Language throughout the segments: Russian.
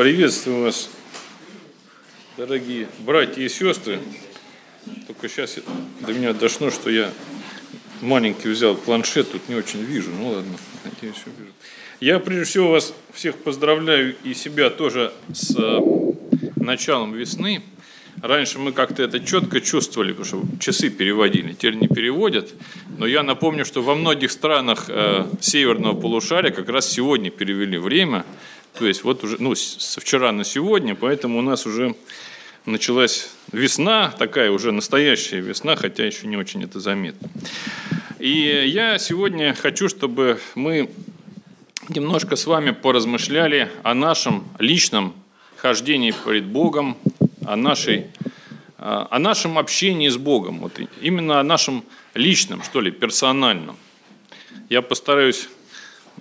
Приветствую вас, дорогие братья и сестры. Только сейчас до меня дошло, что я маленький взял планшет, тут не очень вижу. Ну ладно, надеюсь, вижу. Я прежде всего вас всех поздравляю и себя тоже с э, началом весны. Раньше мы как-то это четко чувствовали, потому что часы переводили, теперь не переводят. Но я напомню, что во многих странах э, северного полушария как раз сегодня перевели время. То есть вот уже, ну, со вчера на сегодня, поэтому у нас уже началась весна, такая уже настоящая весна, хотя еще не очень это заметно. И я сегодня хочу, чтобы мы немножко с вами поразмышляли о нашем личном хождении перед Богом, о, нашей, о нашем общении с Богом, вот именно о нашем личном, что ли, персональном. Я постараюсь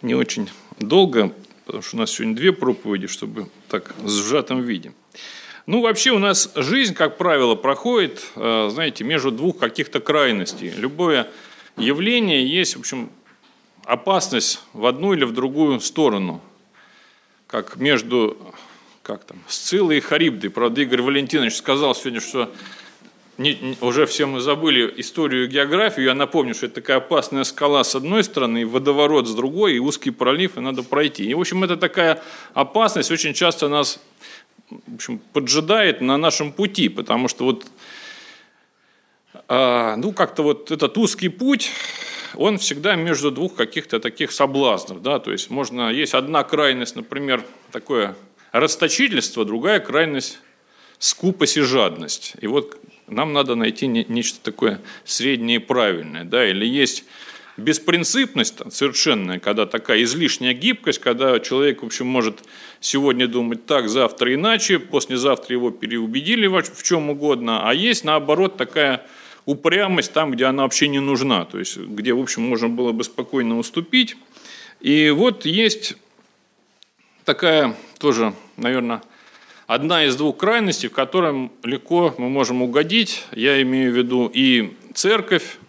не очень долго потому что у нас сегодня две проповеди, чтобы так в сжатом виде. Ну, вообще у нас жизнь, как правило, проходит, э, знаете, между двух каких-то крайностей. Любое явление есть, в общем, опасность в одну или в другую сторону. Как между, как там, Сцилой и Харибдой. Правда, Игорь Валентинович сказал сегодня, что не, уже все мы забыли историю и географию. Я напомню, что это такая опасная скала с одной стороны, и водоворот с другой, и узкий пролив, и надо пройти. И, в общем, это такая опасность очень часто нас в общем, поджидает на нашем пути, потому что вот, а, ну, как-то вот этот узкий путь, он всегда между двух каких-то таких соблазнов, да, то есть можно, есть одна крайность, например, такое расточительство, другая крайность скупость и жадность. И вот нам надо найти нечто такое среднее и правильное. Да? Или есть беспринципность совершенная, когда такая излишняя гибкость, когда человек, в общем, может сегодня думать так, завтра иначе, послезавтра его переубедили в чем угодно, а есть, наоборот, такая упрямость там, где она вообще не нужна, то есть где, в общем, можно было бы спокойно уступить. И вот есть такая тоже, наверное, одна из двух крайностей, в котором легко мы можем угодить. Я имею в виду и церковь,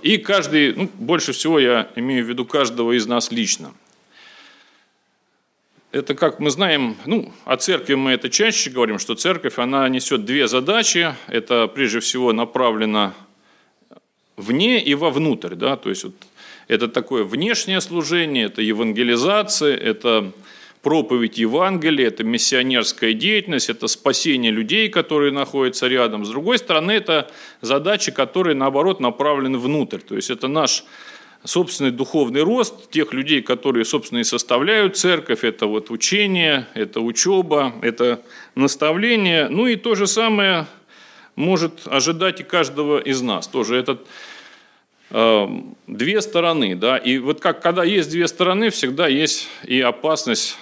и каждый, ну, больше всего я имею в виду каждого из нас лично. Это, как мы знаем, ну, о церкви мы это чаще говорим, что церковь, она несет две задачи. Это, прежде всего, направлено вне и вовнутрь. Да? То есть, вот, это такое внешнее служение, это евангелизация, это проповедь Евангелия, это миссионерская деятельность, это спасение людей, которые находятся рядом. С другой стороны, это задачи, которые, наоборот, направлены внутрь. То есть это наш собственный духовный рост тех людей, которые, собственно, и составляют церковь. Это вот учение, это учеба, это наставление. Ну и то же самое может ожидать и каждого из нас. Тоже этот э, две стороны, да, и вот как, когда есть две стороны, всегда есть и опасность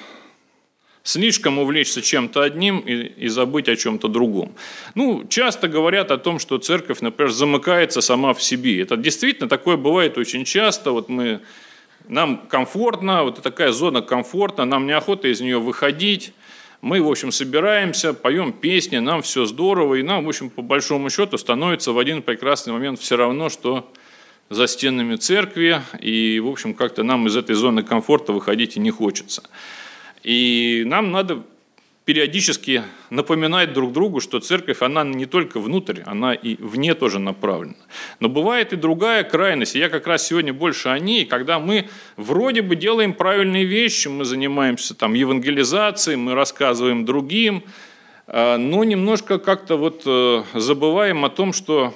слишком увлечься чем-то одним и, и забыть о чем-то другом. Ну, часто говорят о том, что церковь, например, замыкается сама в себе. Это действительно такое бывает очень часто. Вот мы, нам комфортно, вот такая зона комфортна, нам неохота из нее выходить. Мы, в общем, собираемся, поем песни, нам все здорово, и нам, в общем, по большому счету становится в один прекрасный момент все равно, что за стенами церкви, и, в общем, как-то нам из этой зоны комфорта выходить и не хочется. И нам надо периодически напоминать друг другу, что церковь, она не только внутрь, она и вне тоже направлена. Но бывает и другая крайность. Я как раз сегодня больше о ней, когда мы вроде бы делаем правильные вещи, мы занимаемся там евангелизацией, мы рассказываем другим, а, но немножко как-то вот э, забываем о том, что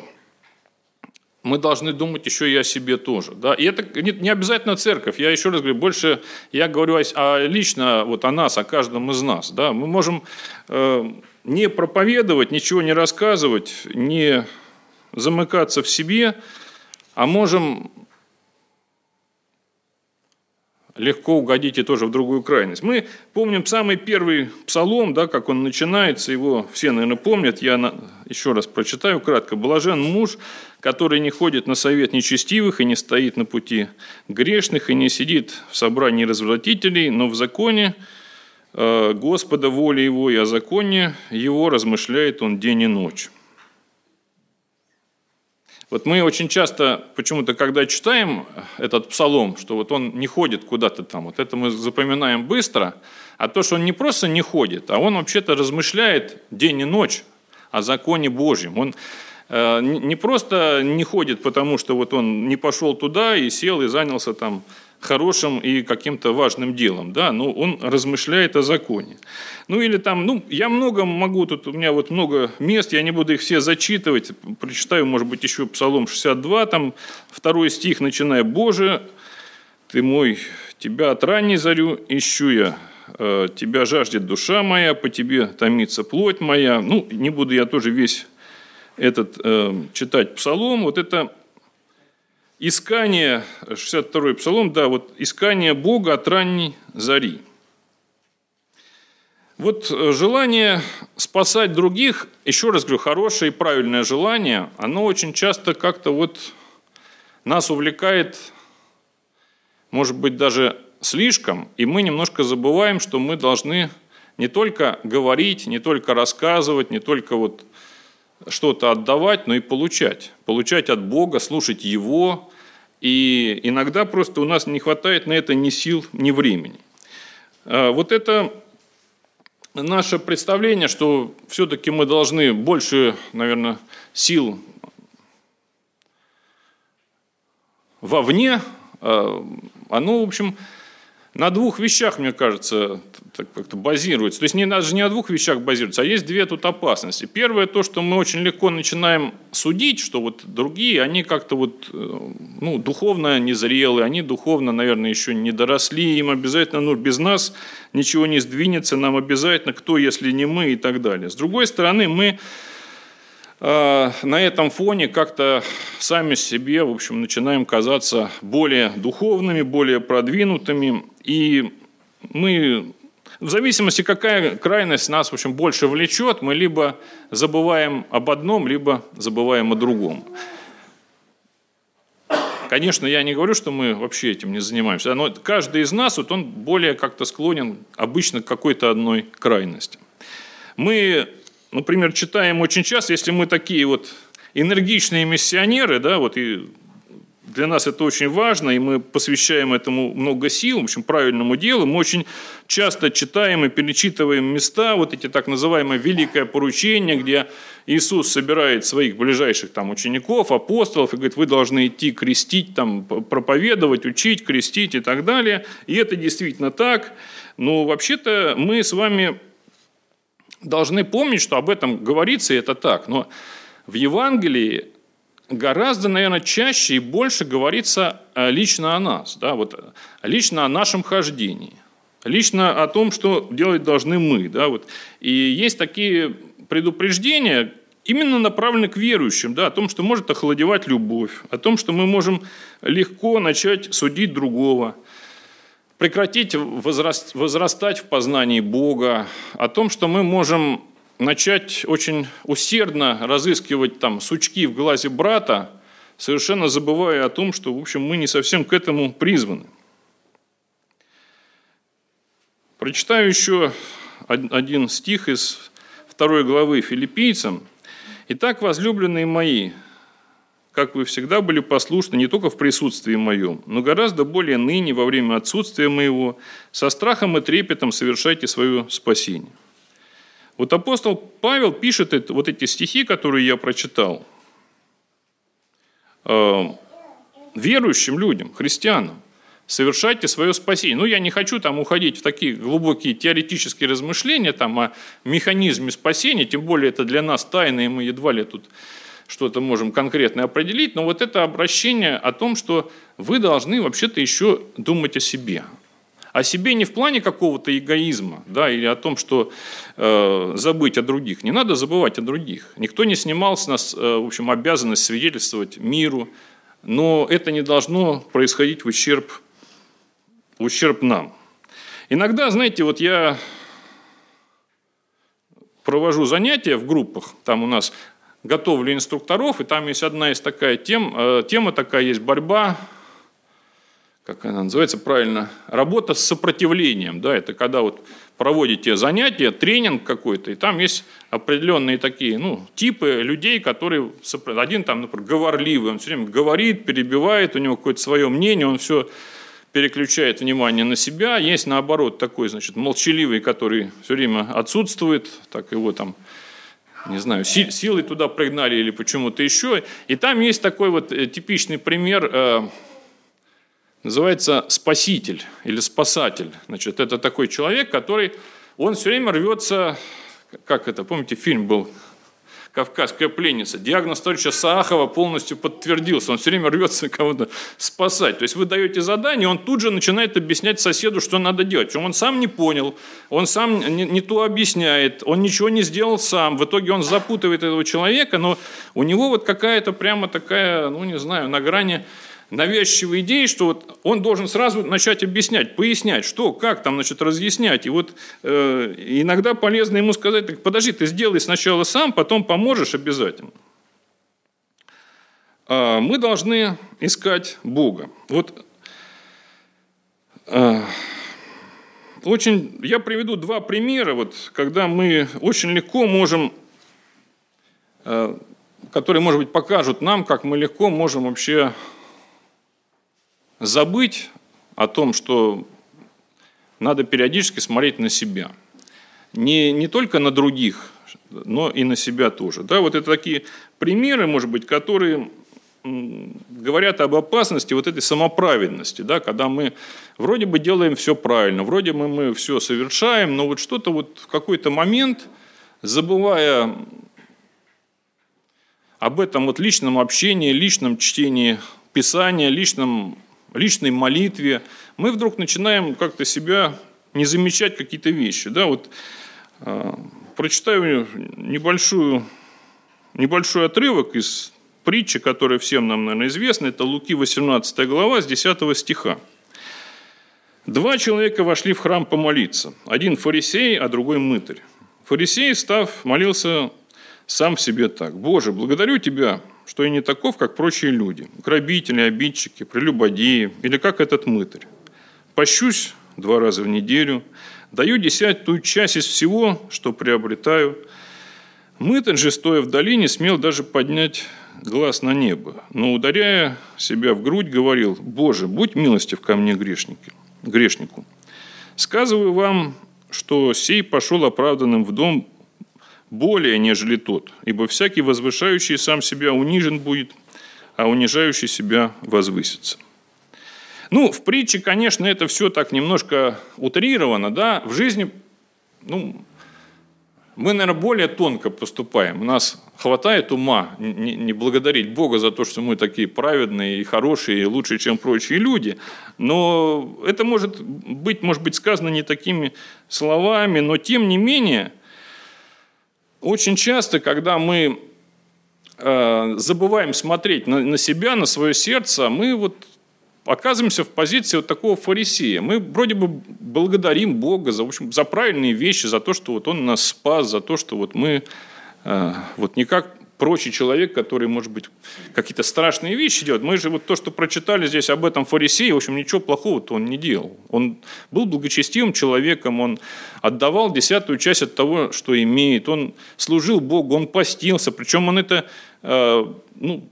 мы должны думать еще и о себе тоже. Да? И это не обязательно церковь. Я еще раз говорю, больше я говорю о, лично вот о нас, о каждом из нас. Да? Мы можем э, не проповедовать, ничего не рассказывать, не замыкаться в себе, а можем легко угодить и тоже в другую крайность. Мы помним самый первый псалом, да, как он начинается, его все, наверное, помнят, я на, еще раз прочитаю кратко. «Блажен муж, который не ходит на совет нечестивых и не стоит на пути грешных, и не сидит в собрании развратителей, но в законе э, Господа воли его и о законе его размышляет он день и ночь». Вот мы очень часто, почему-то, когда читаем этот псалом, что вот он не ходит куда-то там, вот это мы запоминаем быстро, а то, что он не просто не ходит, а он вообще-то размышляет день и ночь о законе Божьем. Он э, не просто не ходит, потому что вот он не пошел туда и сел и занялся там хорошим и каким-то важным делом, да, но он размышляет о законе. Ну или там, ну, я много могу, тут у меня вот много мест, я не буду их все зачитывать, прочитаю, может быть, еще Псалом 62, там второй стих, начиная, «Боже, ты мой, тебя от ранней зарю ищу я, э, тебя жаждет душа моя, по тебе томится плоть моя». Ну, не буду я тоже весь этот э, читать псалом, вот это Искание, 62-й псалом, да, вот искание Бога от ранней зари. Вот э, желание спасать других, еще раз говорю, хорошее и правильное желание, оно очень часто как-то вот нас увлекает, может быть, даже слишком, и мы немножко забываем, что мы должны не только говорить, не только рассказывать, не только вот что-то отдавать, но и получать. Получать от Бога, слушать Его. И иногда просто у нас не хватает на это ни сил, ни времени. А вот это наше представление, что все-таки мы должны больше, наверное, сил вовне, а, оно, в общем, на двух вещах, мне кажется, как-то базируется. То есть не, даже не о двух вещах базируется, а есть две тут опасности. Первое то, что мы очень легко начинаем судить, что вот другие, они как-то вот, э, ну, духовно незрелые, они духовно, наверное, еще не доросли, им обязательно, ну, без нас ничего не сдвинется, нам обязательно кто, если не мы и так далее. С другой стороны, мы на этом фоне как-то сами себе, в общем, начинаем казаться более духовными, более продвинутыми. И мы, в зависимости, какая крайность нас, в общем, больше влечет, мы либо забываем об одном, либо забываем о другом. Конечно, я не говорю, что мы вообще этим не занимаемся, но каждый из нас, вот он более как-то склонен обычно к какой-то одной крайности. Мы например, читаем очень часто, если мы такие вот энергичные миссионеры, да, вот и для нас это очень важно, и мы посвящаем этому много сил, в общем, правильному делу. Мы очень часто читаем и перечитываем места, вот эти так называемые «великое поручение», где Иисус собирает своих ближайших там учеников, апостолов, и говорит, вы должны идти крестить, там, проповедовать, учить, крестить и так далее. И это действительно так. Но вообще-то мы с вами должны помнить, что об этом говорится, и это так. Но в Евангелии гораздо, наверное, чаще и больше говорится э, лично о нас, да, вот, э, лично о нашем хождении, лично о том, что делать должны мы. Да, вот. И есть такие предупреждения, именно направлены к верующим, да, о том, что может охладевать любовь, о том, что мы можем легко начать судить другого – прекратить возрастать в познании Бога, о том, что мы можем начать очень усердно разыскивать там сучки в глазе брата, совершенно забывая о том, что, в общем, мы не совсем к этому призваны. Прочитаю еще один стих из второй главы филиппийцам. «Итак, возлюбленные мои, как вы всегда были послушны не только в присутствии моем, но гораздо более ныне, во время отсутствия моего, со страхом и трепетом совершайте свое спасение». Вот апостол Павел пишет вот эти стихи, которые я прочитал, э, верующим людям, христианам. Совершайте свое спасение. Ну, я не хочу там уходить в такие глубокие теоретические размышления там, о механизме спасения, тем более это для нас тайна, и мы едва ли тут что-то можем конкретно определить, но вот это обращение о том, что вы должны вообще-то еще думать о себе. О себе не в плане какого-то эгоизма, да, или о том, что э, забыть о других. Не надо забывать о других. Никто не снимал с нас, э, в общем, обязанность свидетельствовать миру, но это не должно происходить в ущерб, в ущерб нам. Иногда, знаете, вот я провожу занятия в группах, там у нас готовлю инструкторов, и там есть одна из такая тем, э, тема такая есть борьба, как она называется правильно, работа с сопротивлением. Да, это когда вот проводите занятия, тренинг какой-то, и там есть определенные такие ну, типы людей, которые... Один там, например, говорливый, он все время говорит, перебивает, у него какое-то свое мнение, он все переключает внимание на себя. Есть, наоборот, такой, значит, молчаливый, который все время отсутствует, так его там не знаю, силой туда пригнали или почему-то еще. И там есть такой вот э, типичный пример э, называется спаситель или спасатель. Значит, это такой человек, который, он все время рвется, как это, помните, фильм был «Кавказская пленница». Диагноз товарища Саахова полностью подтвердился. Он все время рвется кого-то спасать. То есть вы даете задание, он тут же начинает объяснять соседу, что надо делать. Причем он сам не понял, он сам не, не то объясняет, он ничего не сделал сам. В итоге он запутывает этого человека, но у него вот какая-то прямо такая, ну не знаю, на грани навязчивой идеи, что вот он должен сразу начать объяснять, пояснять, что, как там, значит, разъяснять. И вот э, иногда полезно ему сказать, так подожди, ты сделай сначала сам, потом поможешь обязательно. А мы должны искать Бога. Вот э, очень, я приведу два примера, вот, когда мы очень легко можем, э, которые, может быть, покажут нам, как мы легко можем вообще забыть о том, что надо периодически смотреть на себя. Не, не только на других, но и на себя тоже. Да, вот это такие примеры, может быть, которые говорят об опасности вот этой самоправедности, да, когда мы вроде бы делаем все правильно, вроде бы мы все совершаем, но вот что-то вот в какой-то момент, забывая об этом вот личном общении, личном чтении Писания, личном личной молитве, мы вдруг начинаем как-то себя не замечать какие-то вещи. Да, вот, э, прочитаю небольшую, небольшой отрывок из притчи, которая всем нам, наверное, известна. Это Луки 18 глава с 10 стиха. Два человека вошли в храм помолиться. Один фарисей, а другой мытарь. Фарисей, став, молился сам себе так. «Боже, благодарю Тебя, что я не таков, как прочие люди, грабители, обидчики, прелюбодеи или как этот мытарь. Пощусь два раза в неделю, даю десятую часть из всего, что приобретаю. Мытарь же, стоя в долине, смел даже поднять глаз на небо, но, ударяя себя в грудь, говорил, «Боже, будь милостив ко мне, грешнике, грешнику. Сказываю вам, что сей пошел оправданным в дом более, нежели тот, ибо всякий возвышающий сам себя унижен будет, а унижающий себя возвысится. Ну, в притче, конечно, это все так немножко утрировано, да, в жизни, ну, мы, наверное, более тонко поступаем. У нас хватает ума не, благодарить Бога за то, что мы такие праведные и хорошие, и лучше, чем прочие люди. Но это может быть, может быть сказано не такими словами, но тем не менее – очень часто, когда мы э, забываем смотреть на, себя, на свое сердце, мы вот оказываемся в позиции вот такого фарисея. Мы вроде бы благодарим Бога за, в общем, за правильные вещи, за то, что вот Он нас спас, за то, что вот мы э, вот никак прочий человек, который, может быть, какие-то страшные вещи делает. Мы же вот то, что прочитали здесь об этом фарисее, в общем, ничего плохого-то он не делал. Он был благочестивым человеком, он отдавал десятую часть от того, что имеет, он служил Богу, он постился, причем он это, э, ну,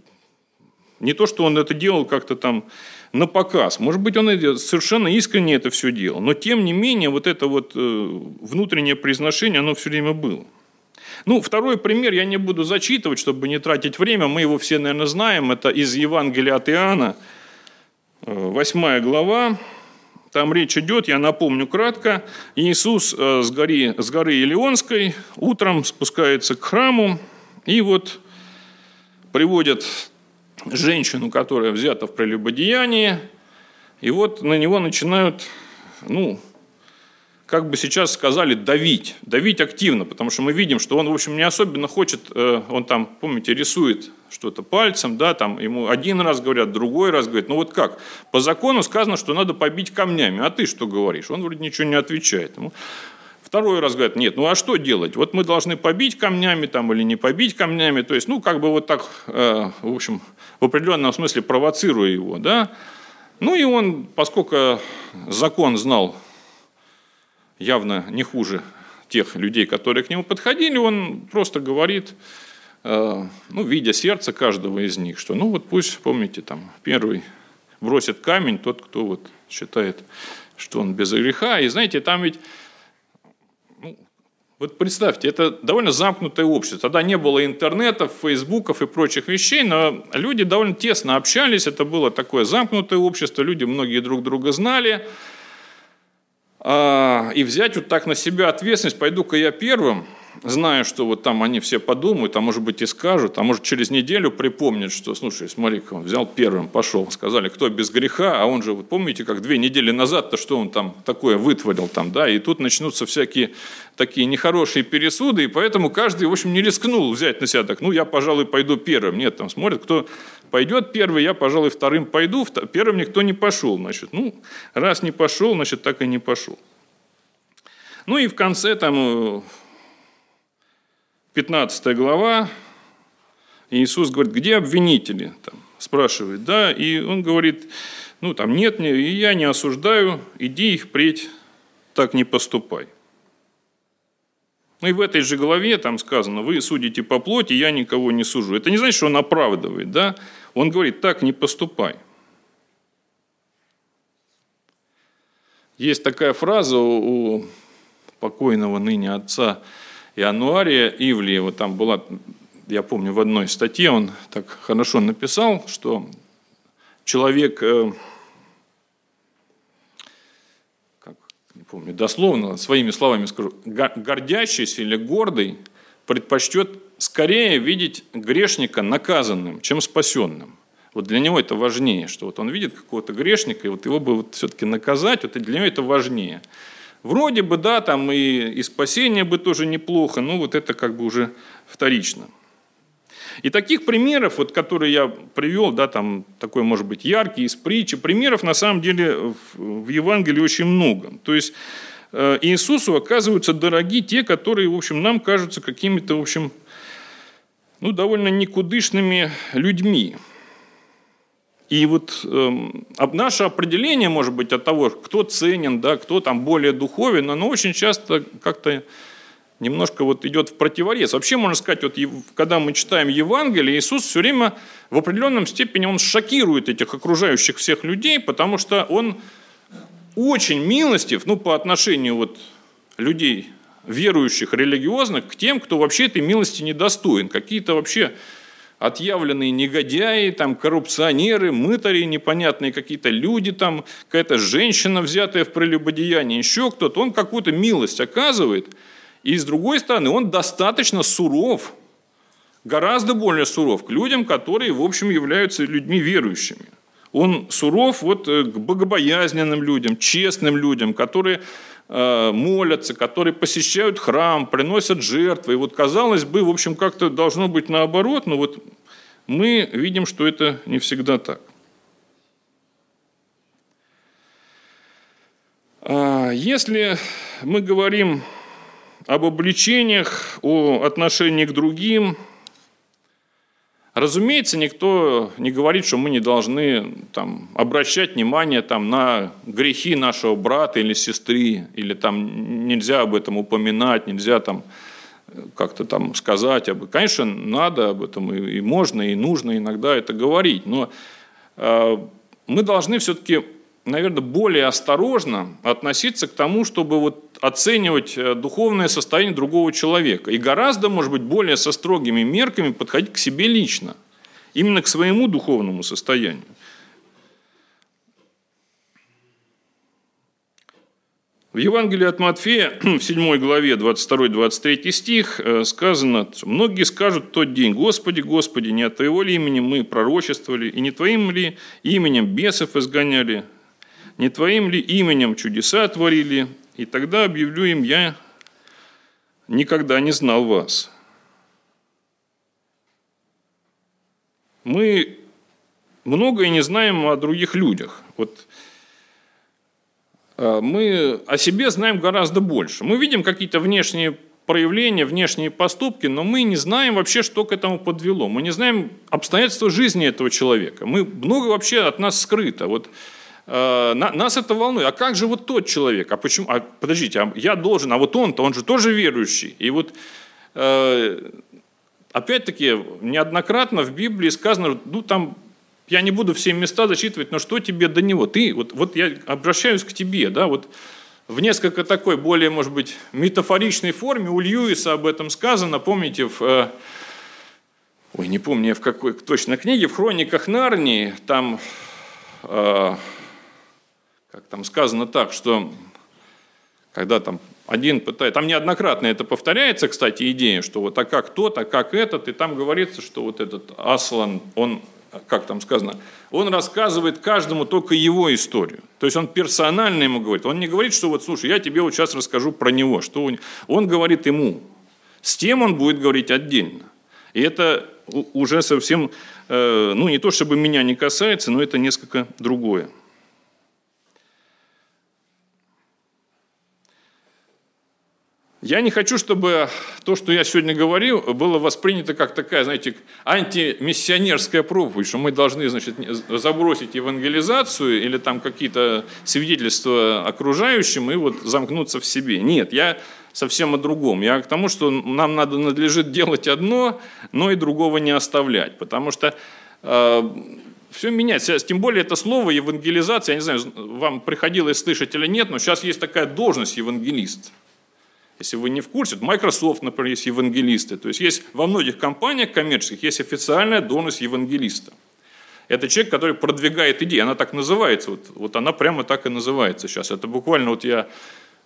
не то, что он это делал как-то там на показ. Может быть, он совершенно искренне это все делал. Но, тем не менее, вот это вот э, внутреннее произношение, оно все время было. Ну, второй пример я не буду зачитывать, чтобы не тратить время. Мы его все, наверное, знаем. Это из Евангелия от Иоанна, 8 э, глава. Там речь идет, я напомню кратко, Иисус э, с горы, с горы Илионской утром спускается к храму, и вот приводят женщину, которая взята в прелюбодеянии, и вот на него начинают, ну, как бы сейчас сказали, давить, давить активно, потому что мы видим, что он, в общем, не особенно хочет, э, он там, помните, рисует что-то пальцем, да, там ему один раз говорят, другой раз говорят, ну вот как, по закону сказано, что надо побить камнями, а ты что говоришь? Он вроде ничего не отвечает. Ему Второй раз говорят, нет, ну а что делать? Вот мы должны побить камнями там или не побить камнями, то есть, ну, как бы вот так, э, в общем, в определенном смысле провоцируя его, да, Ну и он, поскольку закон знал явно не хуже тех людей, которые к нему подходили, он просто говорит, э, ну, видя сердце каждого из них, что, ну, вот пусть, помните, там, первый бросит камень тот, кто вот считает, что он без греха. И знаете, там ведь вот представьте, это довольно замкнутое общество. Тогда не было интернетов, фейсбуков и прочих вещей, но люди довольно тесно общались. Это было такое замкнутое общество, люди многие друг друга знали. А, и взять вот так на себя ответственность, пойду-ка я первым – зная, что вот там они все подумают, а может быть и скажут, а может через неделю припомнят, что, слушай, смотри он взял первым, пошел, сказали, кто без греха, а он же, вы помните, как две недели назад-то, что он там такое вытворил там, да, и тут начнутся всякие такие нехорошие пересуды, и поэтому каждый, в общем, не рискнул взять на себя так, ну, я, пожалуй, пойду первым. Нет, там смотрят, кто пойдет первый, я, пожалуй, вторым пойду, первым никто не пошел, значит, ну, раз не пошел, значит, так и не пошел. Ну и в конце там 15 глава, Иисус говорит, где обвинители? Там, спрашивает, да, и он говорит, ну там нет, и я не осуждаю, иди их впредь, так не поступай. Ну и в этой же главе там сказано, вы судите по плоти, я никого не сужу. Это не значит, что он оправдывает, да? Он говорит, так не поступай. Есть такая фраза у покойного ныне отца Иануария Ивлиева, там была, я помню, в одной статье он так хорошо написал, что человек, э, как, не помню, дословно, своими словами скажу, гордящийся или гордый предпочтет скорее видеть грешника наказанным, чем спасенным. Вот для него это важнее, что вот он видит какого-то грешника, и вот его бы вот все-таки наказать, вот для него это важнее. Вроде бы, да, там и, и спасение бы тоже неплохо, но вот это как бы уже вторично. И таких примеров, вот, которые я привел, да, там такой, может быть, яркий из притчи, примеров на самом деле в, в Евангелии очень много. То есть э, Иисусу оказываются дороги те, которые, в общем, нам кажутся какими-то, в общем, ну, довольно никудышными людьми. И вот э, наше определение, может быть, от того, кто ценен, да, кто там более духовен, оно очень часто как-то немножко вот идет в противорез. Вообще, можно сказать, вот, когда мы читаем Евангелие, Иисус все время в определенном степени он шокирует этих окружающих всех людей, потому что он очень милостив ну, по отношению вот, людей, верующих, религиозных, к тем, кто вообще этой милости недостоин. Какие-то вообще отъявленные негодяи, там, коррупционеры, мытари, непонятные какие-то люди, там, какая-то женщина, взятая в прелюбодеяние, еще кто-то, он какую-то милость оказывает. И с другой стороны, он достаточно суров, гораздо более суров к людям, которые, в общем, являются людьми верующими. Он суров вот э, к богобоязненным людям, честным людям, которые молятся, которые посещают храм, приносят жертвы. И вот, казалось бы, в общем, как-то должно быть наоборот, но вот мы видим, что это не всегда так. А, если мы говорим об обличениях, о отношении к другим, разумеется, никто не говорит, что мы не должны там, обращать внимание там, на грехи нашего брата или сестры, или там нельзя об этом упоминать, нельзя там как-то там сказать об этом. Конечно, надо об этом и, и можно, и нужно иногда это говорить, но э, мы должны все-таки, наверное, более осторожно относиться к тому, чтобы вот оценивать э, духовное состояние другого человека. И гораздо, может быть, более со строгими мерками подходить к себе лично, именно к своему духовному состоянию. В Евангелии от Матфея, в 7 главе, 22-23 стих, э, сказано, «Многие скажут в тот день, Господи, Господи, не от Твоего ли имени мы пророчествовали, и не Твоим ли именем бесов изгоняли, не Твоим ли именем чудеса творили, и тогда объявлю им, я никогда не знал вас». Мы многое не знаем о других людях. Вот Э, мы о себе знаем гораздо больше. Мы видим какие-то внешние проявления, внешние поступки, но мы не знаем вообще, что к этому подвело. Мы не знаем обстоятельства жизни этого человека. Мы много вообще от нас скрыто. Вот нас это волнует. А как же вот тот человек? А почему? А, подождите, а я должен, а вот он-то, он же тоже верующий. И вот э, опять-таки неоднократно в Библии сказано, ну там я не буду все места зачитывать, но что тебе до него? Ты, вот, вот я обращаюсь к тебе, да, вот в несколько такой более, может быть, метафоричной форме у Льюиса об этом сказано, помните, в, э, ой, не помню в какой точно книге, в «Хрониках Нарнии», там, э, как там сказано так, что когда там один пытается, там неоднократно это повторяется, кстати, идея, что вот а как тот, а как этот, и там говорится, что вот этот Аслан, он как там сказано, он рассказывает каждому только его историю. То есть он персонально ему говорит. Он не говорит, что вот, слушай, я тебе вот сейчас расскажу про него. Что он, он говорит ему. С тем он будет говорить отдельно. И это уже совсем, э, ну не то чтобы меня не касается, но это несколько другое. Я не хочу, чтобы то, что я сегодня говорил, было воспринято как такая, знаете, антимиссионерская проповедь, что мы должны, значит, забросить евангелизацию или там какие-то свидетельства окружающим и вот замкнуться в себе. Нет, я совсем о другом. Я к тому, что нам надо надлежит делать одно, но и другого не оставлять, потому что э, все меняется. Тем более это слово евангелизация, я не знаю, вам приходилось слышать или нет, но сейчас есть такая должность евангелист – если вы не в курсе, Microsoft, например, есть евангелисты. То есть есть во многих компаниях коммерческих есть официальная должность евангелиста. Это человек, который продвигает идеи. Она так называется. Вот, вот она прямо так и называется сейчас. Это буквально вот я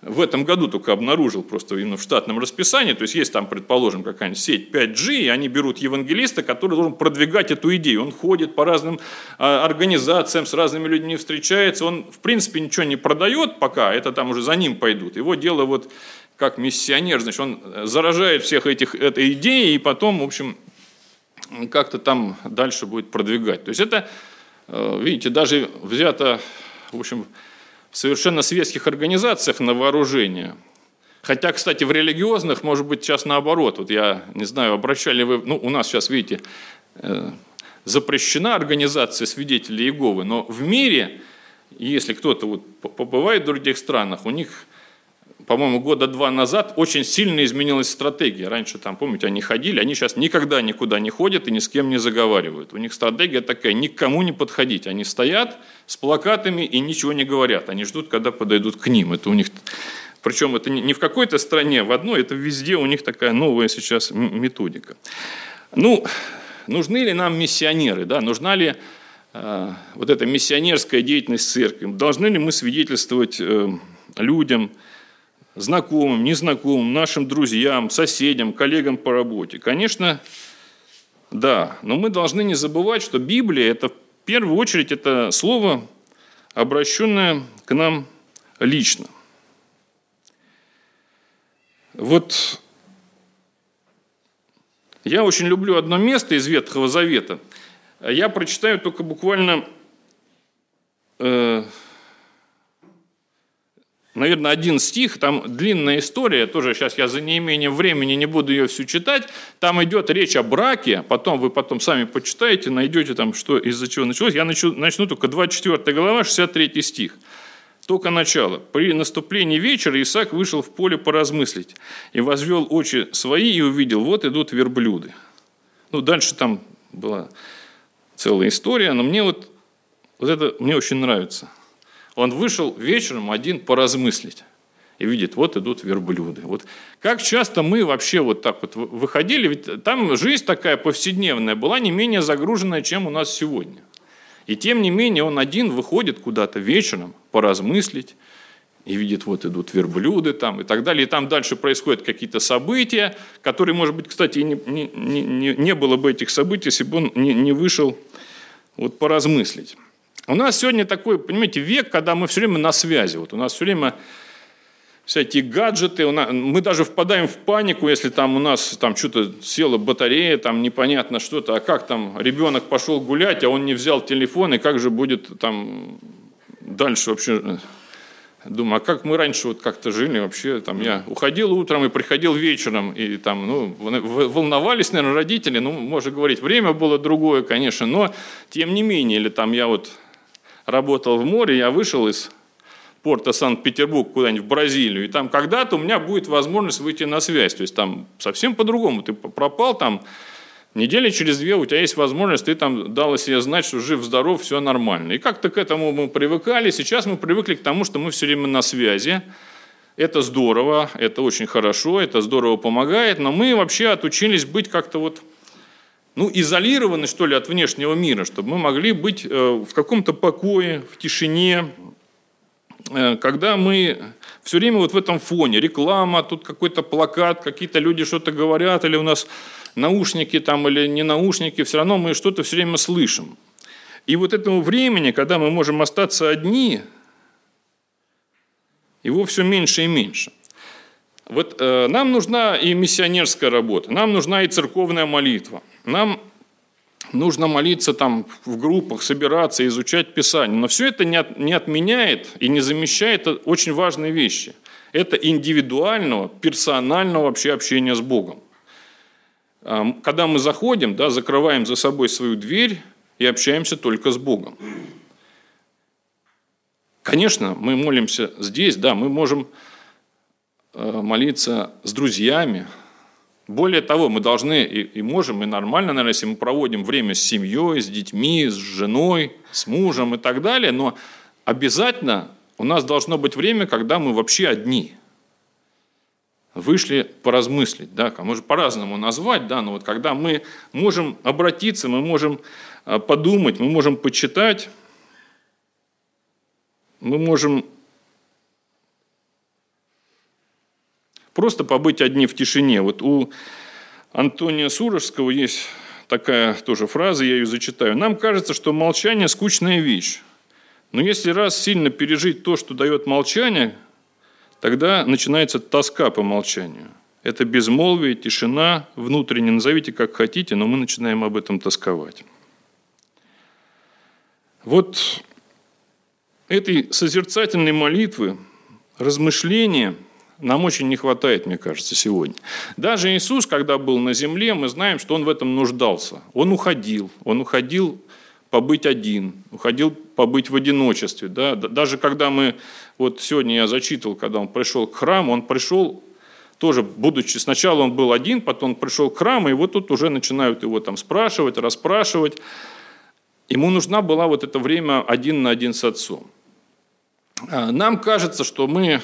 в этом году только обнаружил просто именно в штатном расписании, то есть есть там, предположим, какая-нибудь сеть 5G, и они берут евангелиста, который должен продвигать эту идею. Он ходит по разным а, организациям, с разными людьми встречается, он в принципе ничего не продает пока, это там уже за ним пойдут. Его дело вот как миссионер, значит, он заражает всех этих этой идеей и потом, в общем, как-то там дальше будет продвигать. То есть это, э, видите, даже взято, в общем, в совершенно светских организациях на вооружение. Хотя, кстати, в религиозных, может быть, сейчас наоборот. Вот я не знаю, обращали вы, ну, у нас сейчас, видите, э, запрещена организация свидетелей Иеговы, но в мире, если кто-то вот побывает в других странах, у них по-моему, года два назад очень сильно изменилась стратегия. Раньше там, помните, они ходили, они сейчас никогда никуда не ходят и ни с кем не заговаривают. У них стратегия такая, никому не подходить. Они стоят с плакатами и ничего не говорят. Они ждут, когда подойдут к ним. Это у них причем это не в какой-то стране, в одной, это везде у них такая новая сейчас методика. Ну, нужны ли нам миссионеры? Да? Нужна ли э, вот эта миссионерская деятельность церкви? Должны ли мы свидетельствовать э, людям, знакомым, незнакомым, нашим друзьям, соседям, коллегам по работе? Конечно, да. Но мы должны не забывать, что Библия – это в первую очередь это слово, обращенное к нам лично. Вот я очень люблю одно место из Ветхого Завета. Я прочитаю только буквально э, наверное, один стих, там длинная история, тоже сейчас я за неимением времени не буду ее всю читать, там идет речь о браке, потом вы потом сами почитаете, найдете там, что из-за чего началось. Я начну, начну только 24 глава, 63 стих. Только начало. При наступлении вечера Исаак вышел в поле поразмыслить и возвел очи свои и увидел, вот идут верблюды. Ну, дальше там была целая история, но мне вот, вот это мне очень нравится. Он вышел вечером один поразмыслить и видит, вот идут верблюды. Вот как часто мы вообще вот так вот выходили, ведь там жизнь такая повседневная была не менее загруженная, чем у нас сегодня. И тем не менее он один выходит куда-то вечером поразмыслить, и видит, вот идут верблюды там и так далее. И там дальше происходят какие-то события, которые, может быть, кстати, не, не, не, не было бы этих событий, если бы он не, не вышел вот поразмыслить. У нас сегодня такой, понимаете, век, когда мы все время на связи. Вот у нас все время всякие гаджеты, мы даже впадаем в панику, если там у нас там что-то села батарея, там непонятно что-то, а как там ребенок пошел гулять, а он не взял телефон, и как же будет там дальше вообще Думаю, а как мы раньше вот как-то жили вообще, там я уходил утром и приходил вечером, и там, ну, волновались, наверное, родители, ну, можно говорить, время было другое, конечно, но тем не менее, или там я вот работал в море, я вышел из порта Санкт-Петербург куда-нибудь в Бразилию, и там когда-то у меня будет возможность выйти на связь. То есть там совсем по-другому. Ты пропал там, недели через две у тебя есть возможность, ты там дал себе знать, что жив-здоров, все нормально. И как-то к этому мы привыкали. Сейчас мы привыкли к тому, что мы все время на связи. Это здорово, это очень хорошо, это здорово помогает, но мы вообще отучились быть как-то вот ну, изолированы, что ли, от внешнего мира, чтобы мы могли быть э, в каком-то покое, в тишине, Э, когда мы все время вот в этом фоне, реклама, тут какой-то плакат, какие-то люди что-то говорят, или у нас наушники там, или не наушники, все равно мы что-то все время слышим. И вот этого времени, когда мы можем остаться одни, его все меньше и меньше. Вот э, нам нужна и миссионерская работа, нам нужна и церковная молитва, нам нужно молиться там в группах, собираться, изучать Писание. Но все это не, от, не отменяет и не замещает очень важные вещи. Это индивидуального, персонального вообще общения с Богом. Когда мы заходим, да, закрываем за собой свою дверь и общаемся только с Богом. Конечно, мы молимся здесь, да, мы можем молиться с друзьями, более того, мы должны и, и можем, и нормально, наверное, если мы проводим время с семьей, с детьми, с женой, с мужем и так далее, но обязательно у нас должно быть время, когда мы вообще одни. Вышли поразмыслить, да, можно по-разному назвать, да, но вот когда мы можем обратиться, мы можем а, подумать, мы можем почитать, мы можем Просто побыть одни в тишине. Вот у Антония Сурожского есть такая тоже фраза, я ее зачитаю. «Нам кажется, что молчание – скучная вещь. Но если раз сильно пережить то, что дает молчание, тогда начинается тоска по молчанию. Это безмолвие, тишина, внутренне, назовите как хотите, но мы начинаем об этом тосковать. Вот этой созерцательной молитвы, размышления – нам очень не хватает, мне кажется, сегодня. Даже Иисус, когда был на земле, мы знаем, что Он в этом нуждался. Он уходил. Он уходил побыть один, уходил побыть в одиночестве. Да? Даже когда мы, вот сегодня я зачитывал, когда он пришел к храму, он пришел тоже, будучи, сначала он был один, потом он пришел к храму, и вот тут уже начинают его там спрашивать, расспрашивать. Ему нужна была вот это время один на один с отцом. А, нам кажется, что мы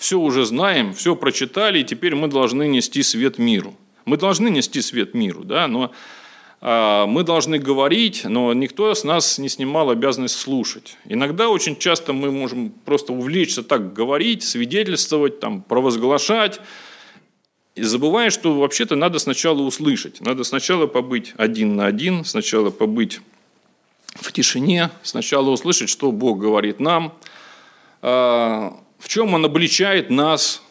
все уже знаем, все прочитали, и теперь мы должны нести свет миру. Мы должны нести свет миру, да, но а, мы должны говорить, но никто с нас не снимал обязанность слушать. Иногда очень часто мы можем просто увлечься так говорить, свидетельствовать, там, провозглашать, и забывая, что вообще-то надо сначала услышать. Надо сначала побыть один на один, сначала побыть в тишине, сначала услышать, что Бог говорит нам, а, в чем он обличает нас,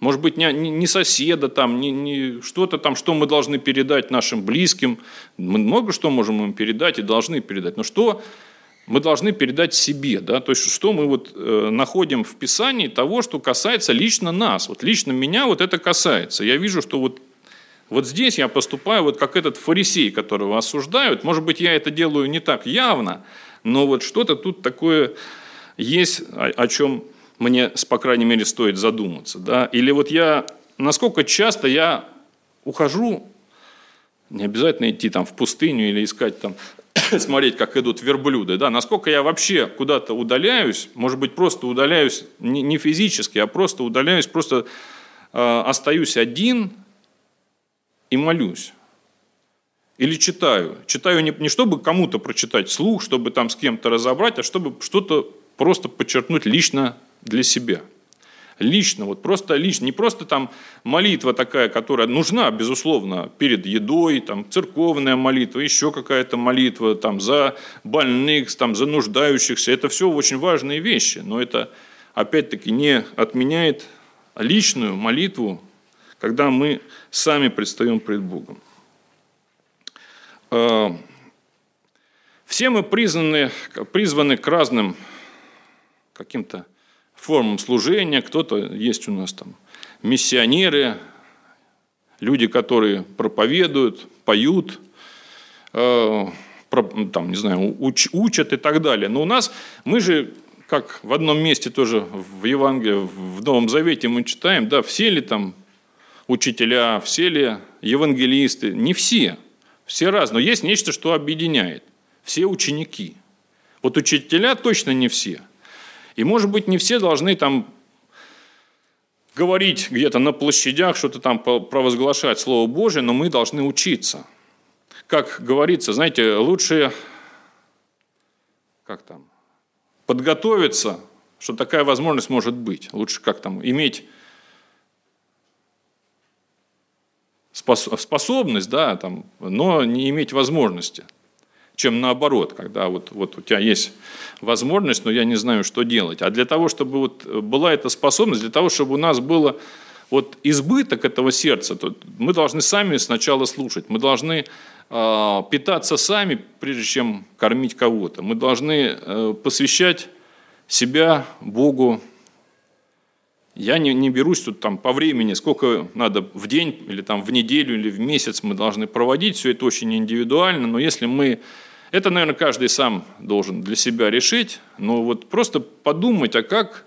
может быть, не, не соседа, там, не, не что-то там, что мы должны передать нашим близким. Мы много что можем им передать и должны передать. Но что мы должны передать себе, да, то есть что мы вот э, находим в Писании того, что касается лично нас, вот лично меня вот это касается. Я вижу, что вот вот здесь я поступаю вот как этот фарисей, которого осуждают. Может быть, я это делаю не так явно, но вот что-то тут такое есть о, чем мне, по крайней мере, стоит задуматься. Да? Или вот я, насколько часто я ухожу, не обязательно идти там в пустыню или искать там, смотреть, как идут верблюды, да, насколько я вообще куда-то удаляюсь, может быть, просто удаляюсь не, не физически, а просто удаляюсь, просто э, остаюсь один и молюсь. Или читаю. Читаю не, не чтобы кому-то прочитать слух, чтобы там с кем-то разобрать, а чтобы что-то просто подчеркнуть лично для себя. Лично, вот просто лично, не просто там молитва такая, которая нужна, безусловно, перед едой, там церковная молитва, еще какая-то молитва, там за больных, там за нуждающихся, это все очень важные вещи, но это опять-таки не отменяет личную молитву, когда мы сами предстаем пред Богом. А, все мы призваны, призваны к разным каким-то формам служения, кто-то есть у нас там миссионеры, люди, которые проповедуют, поют, э, там, не знаю, уч, учат и так далее. Но у нас, мы же, как в одном месте тоже в Евангелии, в Новом Завете мы читаем, да, все ли там учителя, все ли евангелисты? Не все. Все разные. Но есть нечто, что объединяет. Все ученики. Вот учителя точно не все. И, может быть, не все должны там говорить где-то на площадях, что-то там провозглашать Слово Божие, но мы должны учиться. Как говорится, знаете, лучше как там, подготовиться, что такая возможность может быть. Лучше как там, иметь способность, да, там, но не иметь возможности чем наоборот, когда вот, вот у тебя есть возможность, но я не знаю, что делать. А для того, чтобы вот была эта способность, для того, чтобы у нас было вот избыток этого сердца, то мы должны сами сначала слушать, мы должны э, питаться сами, прежде чем кормить кого-то. Мы должны э, посвящать себя Богу. Я не, не берусь тут там по времени, сколько надо в день или там в неделю или в месяц мы должны проводить, все это очень индивидуально, но если мы это, наверное, каждый сам должен для себя решить, но вот просто подумать, а как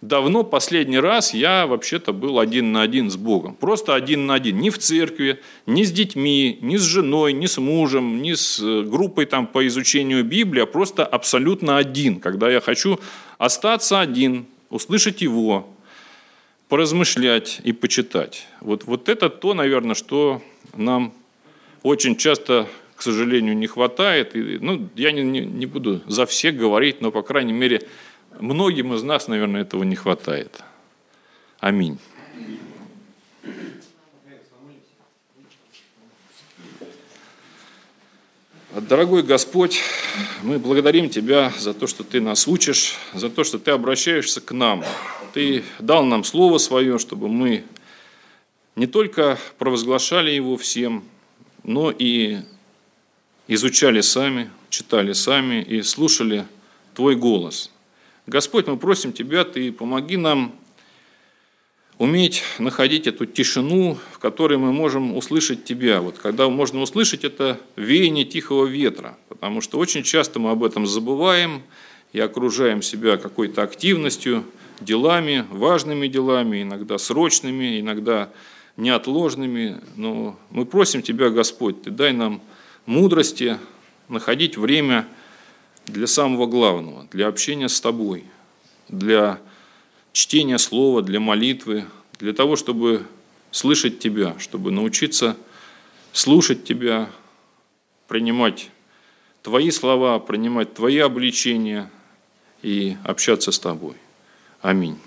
давно последний раз я вообще-то был один на один с Богом. Просто один на один. Ни в церкви, ни с детьми, ни с женой, ни с мужем, ни с э, группой там по изучению Библии, а просто абсолютно один. Когда я хочу остаться один, услышать Его, поразмышлять и почитать. Вот, вот это то, наверное, что нам очень часто к сожалению, не хватает. И, ну, я не, не, не буду за всех говорить, но, по крайней мере, многим из нас, наверное, этого не хватает. Аминь. Дорогой Господь, мы благодарим Тебя за то, что Ты нас учишь, за то, что Ты обращаешься к нам. Ты дал нам Слово Свое, чтобы мы не только провозглашали его всем, но и изучали сами, читали сами и слушали Твой голос. Господь, мы просим Тебя, Ты помоги нам уметь находить эту тишину, в которой мы можем услышать Тебя. Вот когда можно услышать это веяние тихого ветра, потому что очень часто мы об этом забываем и окружаем себя какой-то активностью, делами, важными делами, иногда срочными, иногда неотложными. Но мы просим Тебя, Господь, Ты дай нам мудрости находить время для самого главного, для общения с тобой, для чтения слова, для молитвы, для того, чтобы слышать тебя, чтобы научиться слушать тебя, принимать твои слова, принимать твои обличения и общаться с тобой. Аминь.